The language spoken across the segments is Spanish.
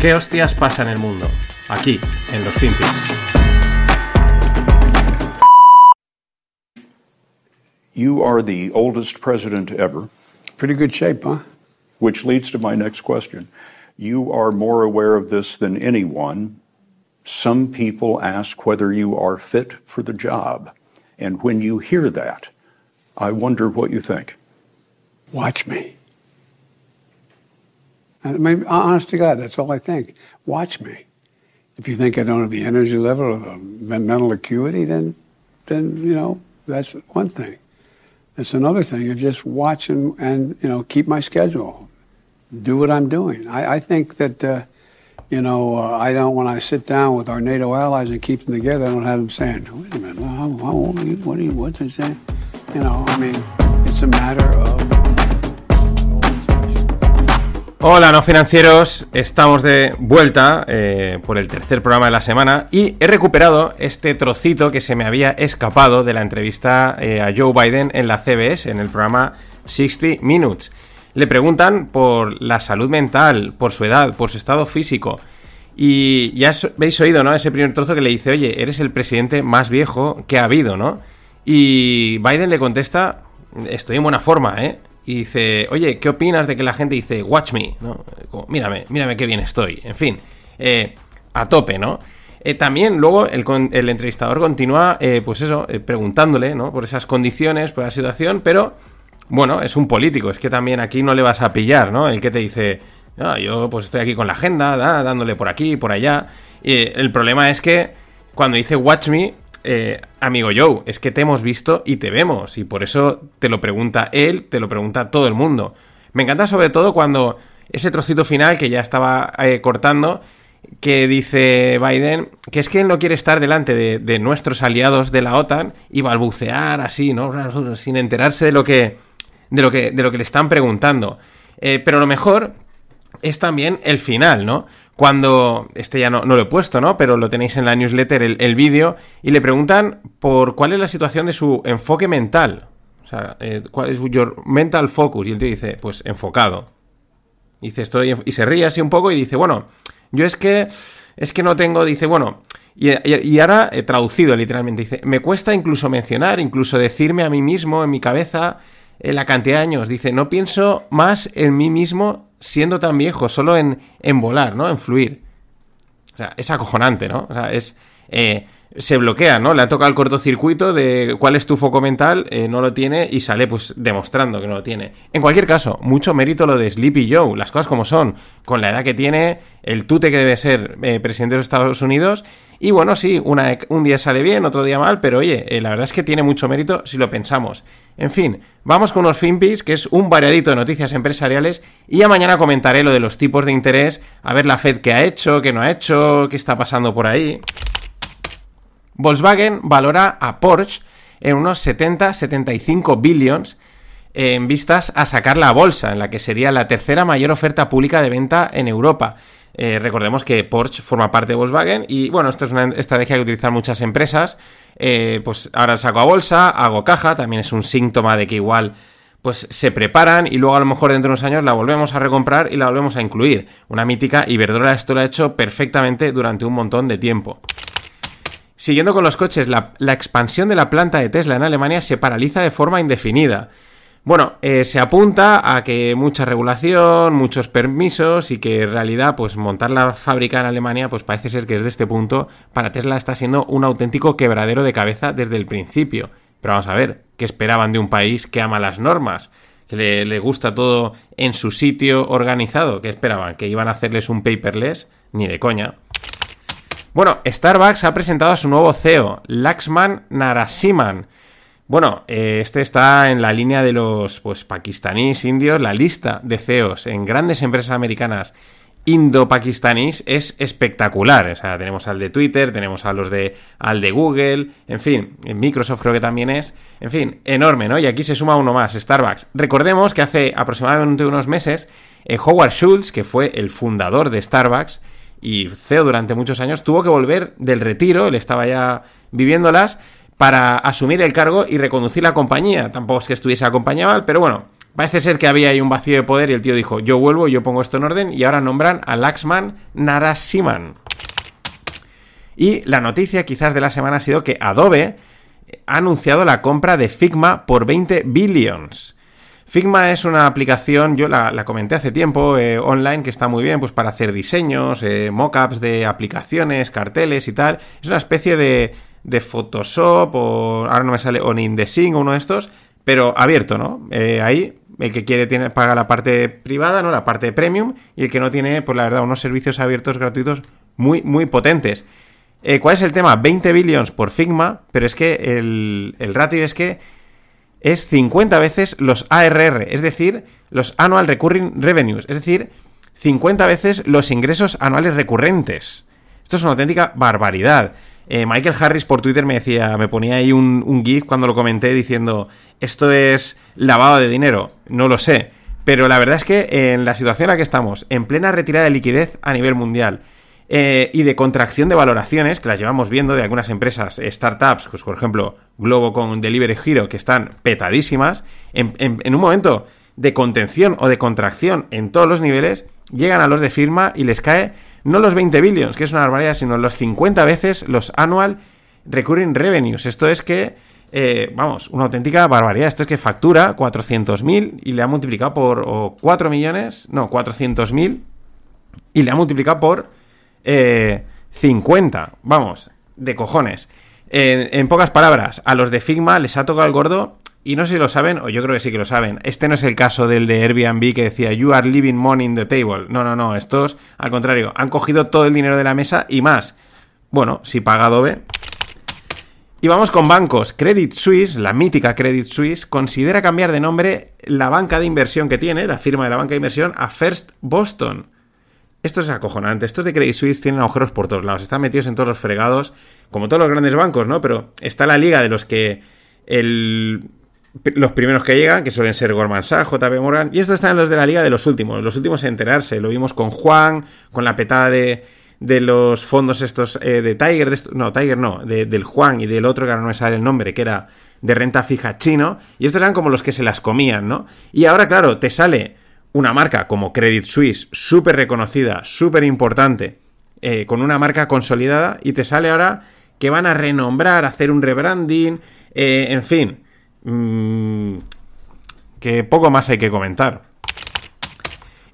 ¿Qué hostias pasa en el mundo? Aquí, en los Finpics. You are the oldest president ever. Pretty good shape, huh? Which leads to my next question. You are more aware of this than anyone. Some people ask whether you are fit for the job. And when you hear that, I wonder what you think. Watch me. I mean, honest to God, that's all I think. Watch me. If you think I don't have the energy level or the mental acuity, then, then you know, that's one thing. It's another thing of just watch and, and you know keep my schedule, do what I'm doing. I, I think that uh, you know uh, I don't when I sit down with our NATO allies and keep them together. I don't have them saying, "Wait a minute, how, how old are you? What are you? What's he saying?" You know, I mean, it's a matter of Hola, no financieros, estamos de vuelta eh, por el tercer programa de la semana y he recuperado este trocito que se me había escapado de la entrevista eh, a Joe Biden en la CBS, en el programa 60 Minutes. Le preguntan por la salud mental, por su edad, por su estado físico. Y ya habéis oído, ¿no? Ese primer trozo que le dice, oye, eres el presidente más viejo que ha habido, ¿no? Y Biden le contesta, estoy en buena forma, ¿eh? Y dice, oye, ¿qué opinas de que la gente dice, watch me? ¿no? mírame, mírame qué bien estoy. En fin, eh, a tope, ¿no? Eh, también luego el, el, entrevistador continúa, eh, pues eso, preguntándole, ¿no? Por esas condiciones, por la situación, pero bueno, es un político, es que también aquí no le vas a pillar, ¿no? El que te dice, ah, yo pues estoy aquí con la agenda, dándole por aquí, por allá. el problema es que cuando dice watch me, eh, amigo Joe, es que te hemos visto y te vemos, y por eso te lo pregunta él, te lo pregunta todo el mundo. Me encanta sobre todo cuando ese trocito final que ya estaba eh, cortando, que dice Biden que es que él no quiere estar delante de, nuestros aliados de la OTAN y balbucear así, ¿no? Sin enterarse de lo que, de lo que, de lo que le están preguntando. Eh, pero lo mejor es también el final, ¿no? Cuando, este ya no, lo he puesto, ¿no? Pero lo tenéis en la newsletter, el, vídeo, y le preguntan por cuál es la situación de su enfoque mental. O sea, eh, cuál es your mental focus. Y él te dice, pues enfocado. Y dice, estoy, y se ríe así un poco y dice, bueno, yo es que, es que no tengo, dice, bueno, y, ahora he traducido literalmente, dice, me cuesta incluso mencionar, incluso decirme a mí mismo en mi cabeza eh, la cantidad de años. Dice, no pienso más en mí mismo siendo tan viejo, solo en, en volar, ¿no? En fluir. O sea, es acojonante, ¿no? O sea, es... Eh, se bloquea, ¿no? Le ha tocado el cortocircuito de cuál es tu foco mental, eh, no lo tiene y sale pues demostrando que no lo tiene. En cualquier caso, mucho mérito lo de Sleepy Joe, las cosas como son, con la edad que tiene, el tute que debe ser eh, presidente de los Estados Unidos. Y bueno, sí, una, un día sale bien, otro día mal, pero oye, la verdad es que tiene mucho mérito si lo pensamos. En fin, vamos con unos Finpis, que es un variadito de noticias empresariales, y ya mañana comentaré lo de los tipos de interés, a ver la Fed qué ha hecho, qué no ha hecho, qué está pasando por ahí. Volkswagen valora a Porsche en unos 70-75 billions en vistas a sacar la bolsa, en la que sería la tercera mayor oferta pública de venta en Europa. Eh, recordemos que Porsche forma parte de Volkswagen y bueno, esto es una estrategia que utilizan muchas empresas. Eh, pues ahora saco a bolsa, hago caja, también es un síntoma de que igual pues se preparan y luego a lo mejor dentro de unos años la volvemos a recomprar y la volvemos a incluir. Una mítica Iberdrola esto lo ha hecho perfectamente durante un montón de tiempo. Siguiendo con los coches, la expansión de la planta de Tesla en Alemania se paraliza de forma indefinida. Bueno, eh, se apunta a que mucha regulación, muchos permisos y que en realidad pues montar la fábrica en Alemania pues parece ser que desde este punto para Tesla está siendo un auténtico quebradero de cabeza desde el principio. Pero vamos a ver, ¿qué esperaban de un país que ama las normas? Que le, le gusta todo en su sitio organizado. ¿Qué esperaban? ¿Que iban a hacerles un paperless? Ni de coña. Bueno, Starbucks ha presentado a su nuevo CEO, Laxman Narasimhan bueno, eh, este está en la línea de los pues, pakistaníes, indios. La lista de CEOs en grandes empresas americanas indo-pakistaníes es espectacular. O sea, tenemos al de Twitter, tenemos a los de al de Google, en fin, Microsoft creo que también es. En fin, enorme, ¿no? Y aquí se suma uno más, Starbucks. Recordemos que hace aproximadamente unos meses, eh, Howard Schultz, que fue el fundador de Starbucks y CEO durante muchos años, tuvo que volver del retiro, él estaba ya viviéndolas para asumir el cargo y reconducir la compañía. Tampoco es que estuviese acompañado, pero bueno, Parece ser que había ahí un vacío de poder y el tío dijo, yo vuelvo, yo pongo esto en orden y ahora nombran a Laxman Narasimhan. Y la noticia quizás de la semana ha sido que Adobe ha anunciado la compra de Figma por 20 billions. Figma es una aplicación, yo la, comenté hace tiempo, eh, online, que está muy bien pues, para hacer diseños, eh, mockups de aplicaciones, carteles y tal. Es una especie de, de Photoshop o ahora no me sale, o InDesign o uno de estos, pero abierto, ¿no? Eh, ahí el que quiere tiene, paga la parte privada, ¿no? La parte premium, y el que no tiene, pues la verdad, unos servicios abiertos gratuitos muy, muy potentes. ¿Cuál es el tema? 20 billions por Figma, pero es que el, el ratio es que es 50 veces los ARR, es decir, los Annual Recurring Revenues, es decir, 50 veces los ingresos anuales recurrentes. Esto es una auténtica barbaridad. Eh, Michael Harris por Twitter me decía, me ponía ahí un, un GIF cuando lo comenté diciendo, esto es lavado de dinero. No lo sé. Pero la verdad es que en la situación en la que estamos, en plena retirada de liquidez a nivel mundial, eh, y de contracción de valoraciones, que las llevamos viendo de algunas empresas, eh, startups, pues por ejemplo Globo con Delivery Hero, que están petadísimas, en, un momento de contención o de contracción en todos los niveles, llegan a los de firma y les cae no los 20 billions, que es una barbaridad, sino los 50 veces los annual recurring revenues. Esto es que, eh, vamos, una auténtica barbaridad. Esto es que factura 400.000 y le ha multiplicado por 4 millones, no, 400.000 y le ha multiplicado por 50, eh, vamos, de cojones. En, pocas palabras, a los de Figma les ha tocado el gordo y no sé si lo saben, o yo creo que sí que lo saben. Este no es el caso del de Airbnb que decía You are leaving money in the table. No, no, no. Estos, al contrario, han cogido todo el dinero de la mesa y más. Bueno, si paga Adobe. Y vamos con bancos. Credit Suisse, la mítica Credit Suisse, considera cambiar de nombre la banca de inversión que tiene, la firma de la banca de inversión, a First Boston. Esto es acojonante. Estos de Credit Suisse tienen agujeros por todos lados. Están metidos en todos los fregados, como todos los grandes bancos, ¿no? Pero está la liga de los que los primeros que llegan, que suelen ser Goldman Sachs, JP Morgan, y estos están los de la liga de los últimos, los últimos en enterarse. Lo vimos con Juan, con la petada de, los fondos estos eh, de Tiger, no, Tiger no, del Juan y del otro que ahora no me sale el nombre, que era de renta fija chino, y estos eran como los que se las comían, ¿no? Y ahora, claro, te sale una marca como Credit Suisse, súper reconocida, súper importante, eh, con una marca consolidada, y te sale ahora que van a renombrar, hacer un rebranding, eh, en fin, mm, que poco más hay que comentar.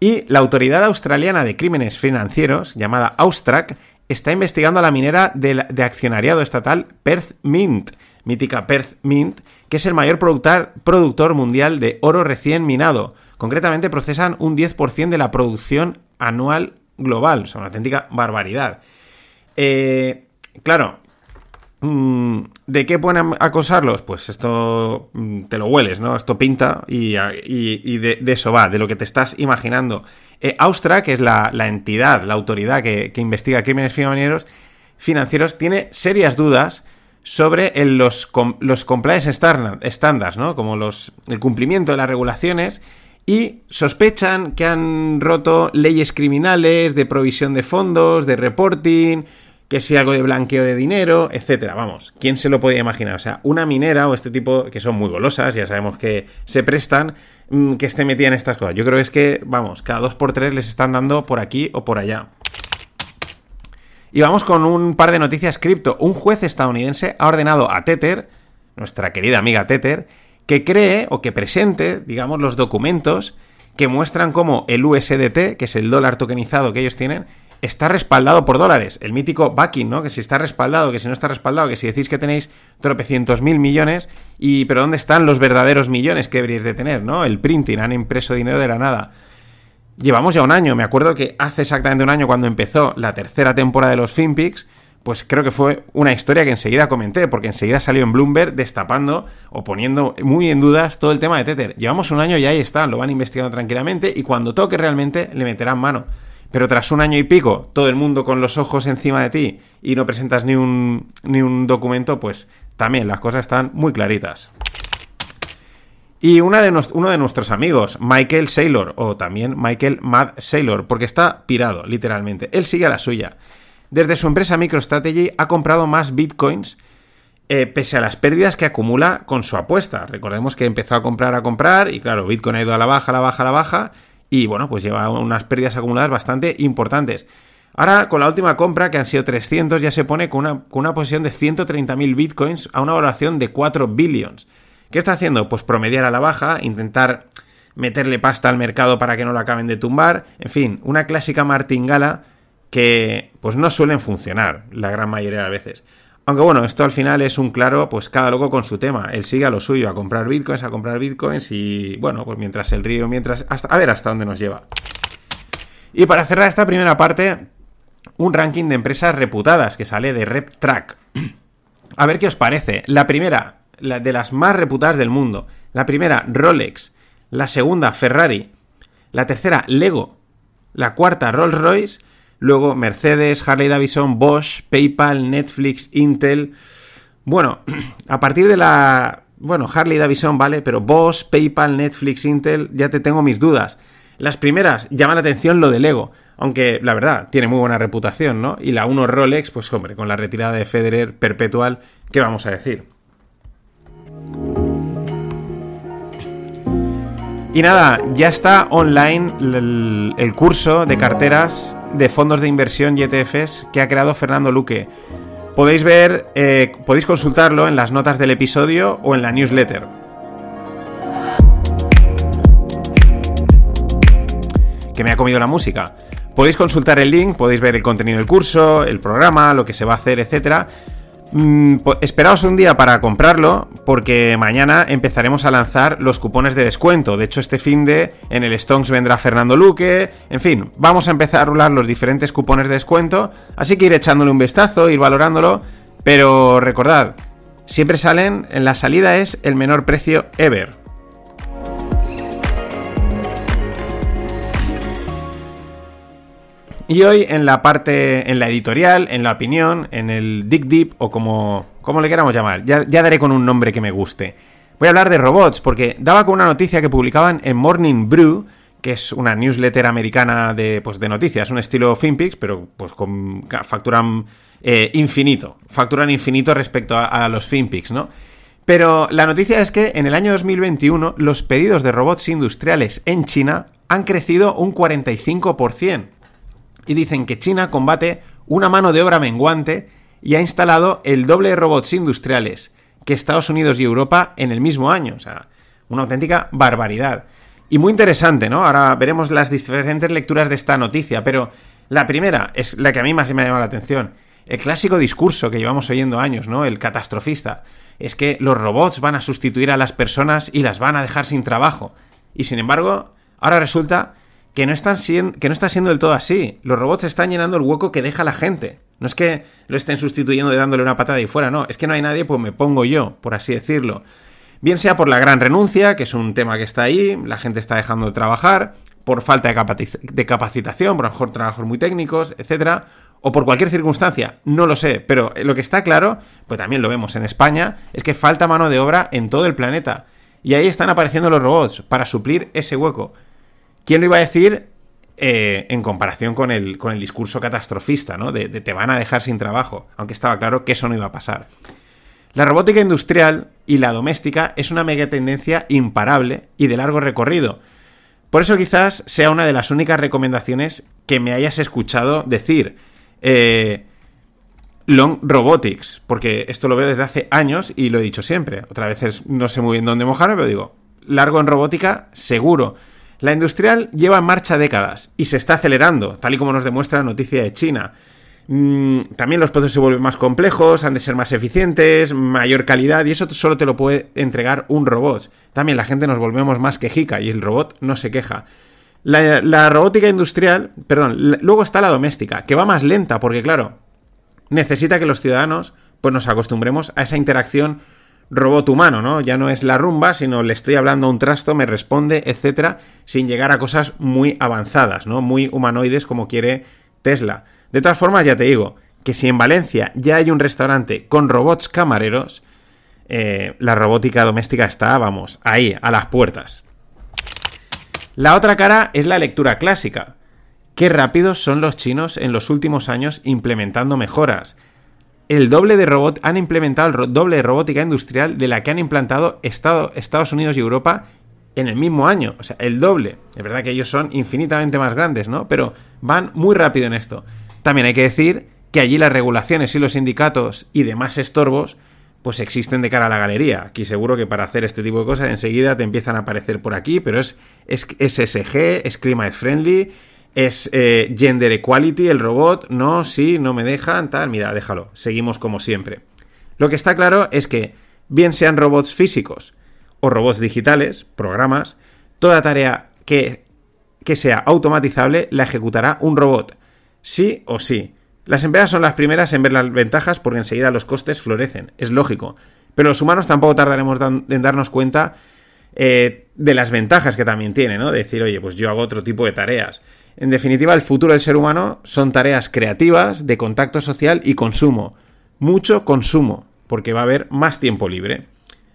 Y la Autoridad Australiana de Crímenes Financieros, llamada Austrac, está investigando a la minera de, de accionariado estatal Perth Mint, mítica Perth Mint, que es el mayor productor mundial de oro recién minado, Concretamente procesan un 10% de la producción anual global, o sea, una auténtica barbaridad. Eh, claro, mm, ¿de qué pueden acosarlos? Pues esto mm, te lo hueles, ¿no? Esto pinta y, de, eso va, de lo que te estás imaginando. Eh, Austra, que es la, entidad, la autoridad que, investiga crímenes financieros, tiene serias dudas sobre los, los compliance standards, ¿no? Como el cumplimiento de las regulaciones y sospechan que han roto leyes criminales de provisión de fondos, de reporting, que sea algo de blanqueo de dinero, etcétera. Vamos, ¿quién se lo podía imaginar? O sea, una minera o este tipo que son muy golosas, ya sabemos que se prestan, mm, que esté metida en estas cosas. Yo creo que es que, vamos, cada dos por tres les están dando por aquí o por allá. Y vamos con un par de noticias cripto. Un juez estadounidense ha ordenado a Tether, nuestra querida amiga Tether, que cree o que presente, digamos, los documentos que muestran cómo el USDT, que es el dólar tokenizado que ellos tienen, está respaldado por dólares. El mítico backing, ¿no? Que si está respaldado, que si no está respaldado, que si decís que tenéis tropecientos mil millones, y pero ¿dónde están los verdaderos millones que deberíais de tener, ¿no? El printing, han impreso dinero de la nada. Llevamos ya un año, me acuerdo que hace exactamente un año cuando empezó la tercera temporada de los FinPix, pues creo que fue una historia que enseguida comenté, porque enseguida salió en Bloomberg destapando o poniendo muy en dudas todo el tema de Tether. Llevamos un año y ahí está, lo van investigando tranquilamente y cuando toque realmente le meterán mano. Pero tras un año y pico, todo el mundo con los ojos encima de ti y no presentas ni un, ni un documento, pues también las cosas están muy claritas. Y uno de nuestros amigos, Michael Saylor, o también Michael Mad Saylor, porque está pirado, literalmente. Él sigue a la suya desde su empresa MicroStrategy ha comprado más bitcoins eh, pese a las pérdidas que acumula con su apuesta. Recordemos que empezó a comprar, a comprar, y claro, Bitcoin ha ido a la baja, a la baja, a la baja, y bueno, pues lleva unas pérdidas acumuladas bastante importantes. Ahora, con la última compra, que han sido 300, ya se pone con una, con una posición de 130.000 bitcoins a una valoración de 4 billions. ¿Qué está haciendo? Pues promediar a la baja, intentar meterle pasta al mercado para que no lo acaben de tumbar. En fin, una clásica martingala que pues no suelen funcionar la gran mayoría de las veces. Aunque bueno, esto al final es un claro, pues cada loco con su tema. Él sigue a lo suyo, a comprar bitcoins, a comprar bitcoins y bueno, pues mientras el río, mientras... Hasta, a ver hasta dónde nos lleva. Y para cerrar esta primera parte, un ranking de empresas reputadas que sale de RepTrack. A ver qué os parece. La primera, de las más reputadas del mundo. La primera, Rolex. La segunda, Ferrari. La tercera, Lego. La cuarta, Rolls Royce. Luego, Mercedes, Harley Davidson, Bosch, PayPal, Netflix, Intel. Bueno, a partir de la. Bueno, Harley Davidson, vale, pero Bosch, PayPal, Netflix, Intel, ya te tengo mis dudas. Las primeras llaman la atención lo de Lego. Aunque la verdad, tiene muy buena reputación, ¿no? Y la 1 Rolex, pues hombre, con la retirada de Federer perpetual, ¿qué vamos a decir? Y nada, ya está online el, el, curso de carteras de fondos de inversión y ETFs que ha creado Fernando Luque. Podéis ver, eh, podéis consultarlo en las notas del episodio o en la newsletter. Que me ha comido la música. Podéis consultar el link, podéis ver el contenido del curso, el programa, lo que se va a hacer, etc. Mm, esperaos un día para comprarlo, porque mañana empezaremos a lanzar los cupones de descuento. De hecho, este fin de en el Stonks vendrá Fernando Luque. En fin, vamos a empezar a rular los diferentes cupones de descuento. Así que ir echándole un vistazo, ir valorándolo. Pero recordad, siempre salen, en la salida es el menor precio ever. Y hoy en la parte, en la editorial, en la opinión, en el Dig Deep o como, como le queramos llamar, ya, daré con un nombre que me guste. Voy a hablar de robots porque daba con una noticia que publicaban en Morning Brew, que es una newsletter americana de, pues, de noticias, un estilo FinPix, pero pues con, facturan eh, infinito, facturan infinito respecto a los FinPix, ¿no? Pero la noticia es que en el año 2021 los pedidos de robots industriales en China han crecido un 45% y dicen que China combate una mano de obra menguante y ha instalado el doble de robots industriales que Estados Unidos y Europa en el mismo año. O sea, una auténtica barbaridad. Y muy interesante, ¿no? Ahora veremos las diferentes lecturas de esta noticia, pero la primera es la que a mí más me ha llamado la atención. El clásico discurso que llevamos oyendo años, ¿no? El catastrofista. Es que los robots van a sustituir a las personas y las van a dejar sin trabajo. Y sin embargo, ahora resulta que no, están siendo, que no está siendo del todo así. Los robots están llenando el hueco que deja la gente. No es que lo estén sustituyendo de dándole una patada y fuera, no. Es que no hay nadie, pues me pongo yo, por así decirlo. Bien sea por la gran renuncia, que es un tema que está ahí, la gente está dejando de trabajar, por falta de, capacitación, por lo mejor trabajos muy técnicos, etcétera, o por cualquier circunstancia, no lo sé, pero lo que está claro, pues también lo vemos en España, es que falta mano de obra en todo el planeta. Y ahí están apareciendo los robots para suplir ese hueco. ¿Quién lo iba a decir eh, en comparación con el, con el discurso catastrofista, ¿no? De, de, te van a dejar sin trabajo, aunque estaba claro que eso no iba a pasar. La robótica industrial y la doméstica es una mega tendencia imparable y de largo recorrido. Por eso quizás sea una de las únicas recomendaciones que me hayas escuchado decir. Eh, Long Robotics, porque esto lo veo desde hace años y lo he dicho siempre. Otra vez no sé muy bien dónde mojarme, pero digo, largo en robótica, seguro. La industrial lleva en marcha décadas y se está acelerando, tal y como nos demuestra la noticia de China. Mm, también los procesos se vuelven más complejos, han de ser más eficientes, mayor calidad y eso solo te lo puede entregar un robot. También la gente nos volvemos más quejica y el robot no se queja. La, robótica industrial, perdón, luego está la doméstica, que va más lenta porque claro, necesita que los ciudadanos pues nos acostumbremos a esa interacción robot humano, ¿no? Ya no es la rumba, sino le estoy hablando a un trasto, me responde, etcétera, sin llegar a cosas muy avanzadas, ¿no? Muy humanoides como quiere Tesla. De todas formas, ya te digo, que si en Valencia ya hay un restaurante con robots camareros, eh, la robótica doméstica está, vamos, ahí, a las puertas. La otra cara es la lectura clásica. Qué rápidos son los chinos en los últimos años implementando mejoras. El doble de robot, han implementado el doble de robótica industrial de la que han implantado Estados Unidos y Europa en el mismo año. O sea, el doble. Es verdad que ellos son infinitamente más grandes, ¿no? Pero van muy rápido en esto. También hay que decir que allí las regulaciones y los sindicatos y demás estorbos pues existen de cara a la galería. Aquí seguro que para hacer este tipo de cosas enseguida te empiezan a aparecer por aquí, pero es, es, SSG, es Climate Friendly, es eh, Gender Equality, el robot, no, sí, no me dejan, tal, mira, déjalo, seguimos como siempre. Lo que está claro es que, bien sean robots físicos o robots digitales, programas, toda tarea que, que sea automatizable la ejecutará un robot, sí o sí. Las empresas son las primeras en ver las ventajas porque enseguida los costes florecen, es lógico. Pero los humanos tampoco tardaremos en darnos cuenta eh, de las ventajas que también tiene, ¿no? De decir, oye, pues yo hago otro tipo de tareas. En definitiva, el futuro del ser humano son tareas creativas, de contacto social y consumo. Mucho consumo, porque va a haber más tiempo libre.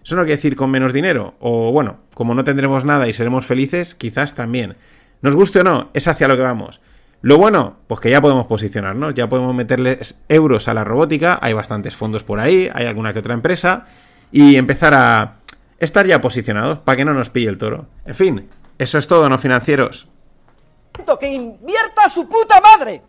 Eso no quiere decir con menos dinero, o bueno, como no tendremos nada y seremos felices, quizás también. Nos guste o no, es hacia lo que vamos. Lo bueno, pues que ya podemos posicionarnos, ya podemos meterles euros a la robótica, hay bastantes fondos por ahí, hay alguna que otra empresa, y empezar a estar ya posicionados para que no nos pille el toro. En fin, eso es todo, no financieros. ¡Que invierta su puta madre!